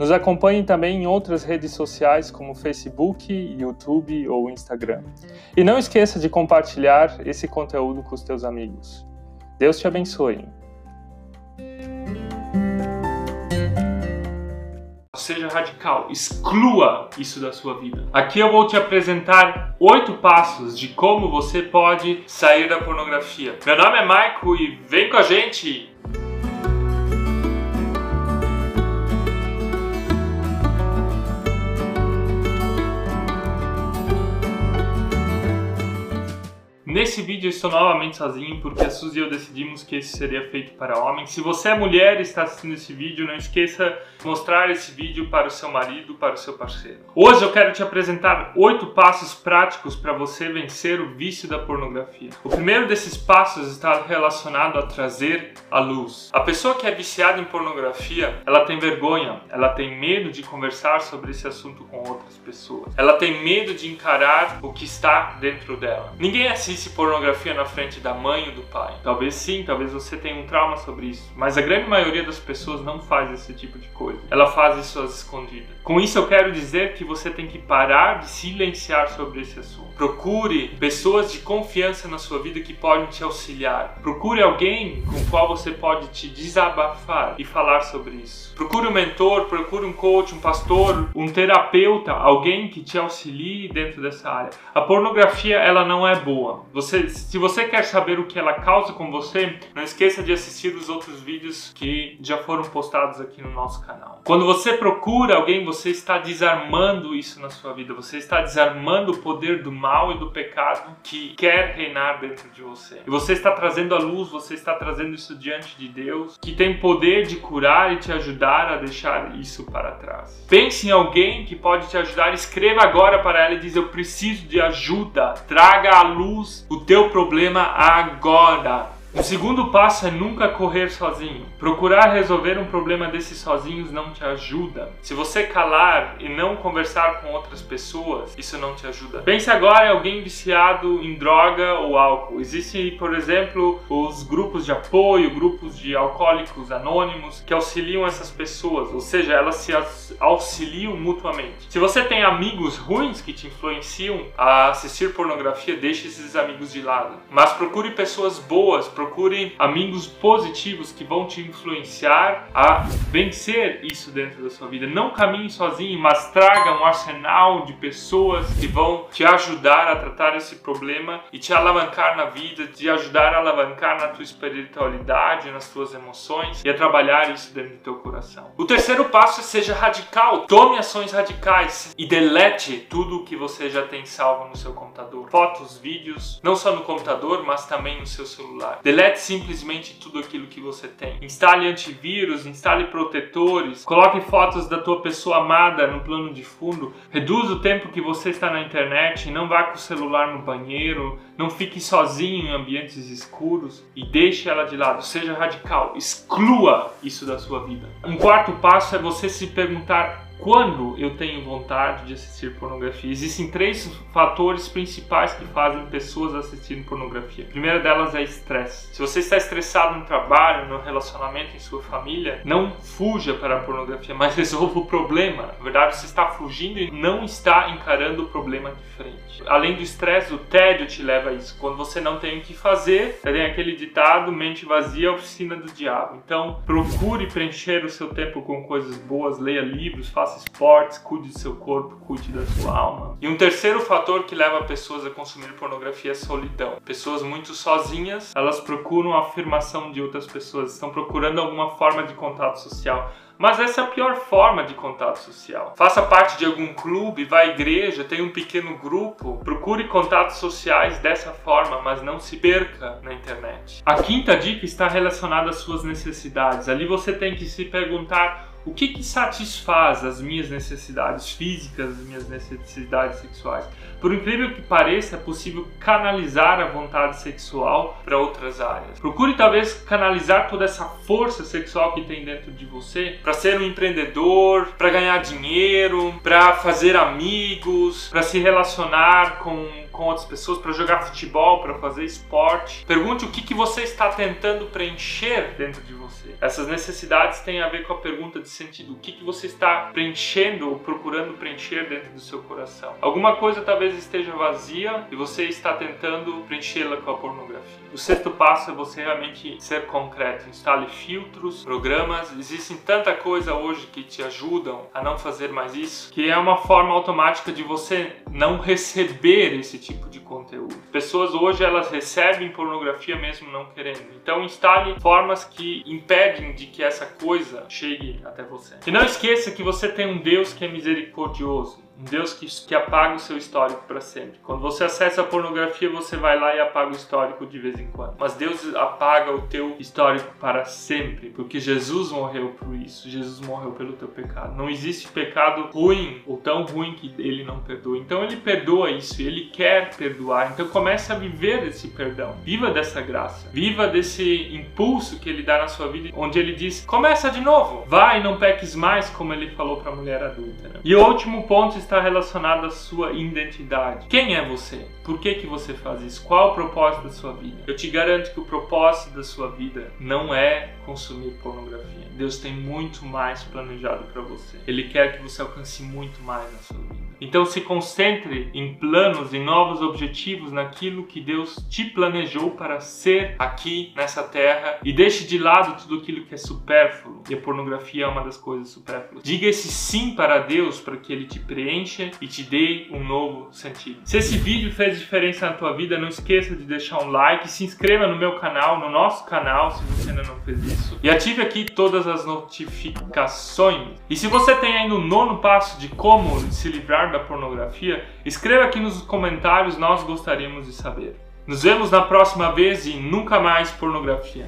Nos acompanhe também em outras redes sociais como Facebook, YouTube ou Instagram. E não esqueça de compartilhar esse conteúdo com os teus amigos. Deus te abençoe. Seja radical, exclua isso da sua vida. Aqui eu vou te apresentar oito passos de como você pode sair da pornografia. Meu nome é Maico e vem com a gente! Nesse vídeo eu estou novamente sozinho porque a Suzy e eu decidimos que esse seria feito para homens. Se você é mulher e está assistindo esse vídeo, não esqueça de mostrar esse vídeo para o seu marido, para o seu parceiro. Hoje eu quero te apresentar oito passos práticos para você vencer o vício da pornografia. O primeiro desses passos está relacionado a trazer a luz. A pessoa que é viciada em pornografia, ela tem vergonha, ela tem medo de conversar sobre esse assunto com outras pessoas. Ela tem medo de encarar o que está dentro dela. Ninguém assiste pornografia na frente da mãe ou do pai. Talvez sim, talvez você tenha um trauma sobre isso. Mas a grande maioria das pessoas não faz esse tipo de coisa. Ela faz isso às escondidas. Com isso eu quero dizer que você tem que parar de silenciar sobre esse assunto. Procure pessoas de confiança na sua vida que podem te auxiliar. Procure alguém com qual você pode te desabafar e falar sobre isso. Procure um mentor, procure um coach, um pastor, um terapeuta, alguém que te auxilie dentro dessa área. A pornografia ela não é boa. Você, se você quer saber o que ela causa com você, não esqueça de assistir os outros vídeos que já foram postados aqui no nosso canal. Quando você procura alguém, você está desarmando isso na sua vida. Você está desarmando o poder do mal e do pecado que quer reinar dentro de você. E você está trazendo a luz, você está trazendo isso diante de Deus, que tem poder de curar e te ajudar a deixar isso para trás. Pense em alguém que pode te ajudar, escreva agora para ela e diz: Eu preciso de ajuda, traga a luz o teu problema agora. O segundo passo é nunca correr sozinho. Procurar resolver um problema desses sozinhos não te ajuda. Se você calar e não conversar com outras pessoas, isso não te ajuda. Pense agora em alguém viciado em droga ou álcool. Existem, por exemplo, os grupos de apoio, grupos de alcoólicos anônimos que auxiliam essas pessoas, ou seja, elas se auxiliam mutuamente. Se você tem amigos ruins que te influenciam a assistir pornografia, deixe esses amigos de lado. Mas procure pessoas boas procure amigos positivos que vão te influenciar a vencer isso dentro da sua vida. Não caminhe sozinho, mas traga um arsenal de pessoas que vão te ajudar a tratar esse problema e te alavancar na vida, te ajudar a alavancar na tua espiritualidade, nas tuas emoções e a trabalhar isso dentro do teu coração. O terceiro passo é seja radical. Tome ações radicais e delete tudo que você já tem salvo no seu computador. Fotos, vídeos, não só no computador, mas também no seu celular. Delete simplesmente tudo aquilo que você tem. Instale antivírus, instale protetores, coloque fotos da tua pessoa amada no plano de fundo, reduza o tempo que você está na internet, não vá com o celular no banheiro, não fique sozinho em ambientes escuros e deixe ela de lado. Seja radical, exclua isso da sua vida. Um quarto passo é você se perguntar quando eu tenho vontade de assistir pornografia? Existem três fatores principais que fazem pessoas assistirem pornografia. A primeira delas é estresse. Se você está estressado no trabalho, no relacionamento, em sua família, não fuja para a pornografia, mas resolva o problema. Na verdade, você está fugindo e não está encarando o problema de frente. Além do estresse, o tédio te leva a isso. Quando você não tem o que fazer, tem aquele ditado: mente vazia, oficina do diabo. Então, procure preencher o seu tempo com coisas boas, leia livros, faça faça esportes, cuide do seu corpo, cuide da sua alma. E um terceiro fator que leva pessoas a consumir pornografia é solidão. Pessoas muito sozinhas, elas procuram a afirmação de outras pessoas, estão procurando alguma forma de contato social. Mas essa é a pior forma de contato social. Faça parte de algum clube, vá à igreja, tenha um pequeno grupo, procure contatos sociais dessa forma, mas não se perca na internet. A quinta dica está relacionada às suas necessidades. Ali você tem que se perguntar o que, que satisfaz as minhas necessidades físicas, as minhas necessidades sexuais. Por incrível que pareça, é possível canalizar a vontade sexual para outras áreas. Procure talvez canalizar toda essa força sexual que tem dentro de você para ser um empreendedor, para ganhar dinheiro, para fazer amigos, para se relacionar com com outras pessoas, para jogar futebol, para fazer esporte. Pergunte o que, que você está tentando preencher dentro de você. Essas necessidades têm a ver com a pergunta de sentido. O que, que você está preenchendo ou procurando preencher dentro do seu coração? Alguma coisa talvez esteja vazia e você está tentando preenchê-la com a pornografia. O sexto passo é você realmente ser concreto. Instale filtros, programas. Existem tanta coisa hoje que te ajudam a não fazer mais isso, que é uma forma automática de você não receber esse tipo de conteúdo. Pessoas hoje elas recebem pornografia mesmo não querendo. Então instale formas que impedem de que essa coisa chegue até você. E não esqueça que você tem um Deus que é misericordioso um Deus que, que apaga o seu histórico para sempre. Quando você acessa a pornografia, você vai lá e apaga o histórico de vez em quando. Mas Deus apaga o teu histórico para sempre, porque Jesus morreu por isso. Jesus morreu pelo teu pecado. Não existe pecado ruim ou tão ruim que ele não perdoa. Então ele perdoa isso, ele quer perdoar. Então comece a viver esse perdão. Viva dessa graça. Viva desse impulso que ele dá na sua vida, onde ele diz: "Começa de novo. Vai, não peques mais", como ele falou para a mulher adulta. Né? E o último ponto está relacionado à sua identidade. Quem é você? Por que, que você faz isso? Qual o propósito da sua vida? Eu te garanto que o propósito da sua vida não é consumir pornografia. Deus tem muito mais planejado para você. Ele quer que você alcance muito mais na sua vida. Então se concentre em planos, em novos objetivos, naquilo que Deus te planejou para ser aqui nessa terra e deixe de lado tudo aquilo que é supérfluo. E a pornografia é uma das coisas supérfluas. Diga esse sim para Deus para que ele te preencha e te dê um novo sentido. Se esse vídeo fez diferença na tua vida, não esqueça de deixar um like, se inscreva no meu canal, no nosso canal, se você ainda não fez isso, e ative aqui todas as notificações. E se você tem ainda o nono passo de como se livrar da pornografia, escreva aqui nos comentários, nós gostaríamos de saber. Nos vemos na próxima vez e nunca mais pornografia.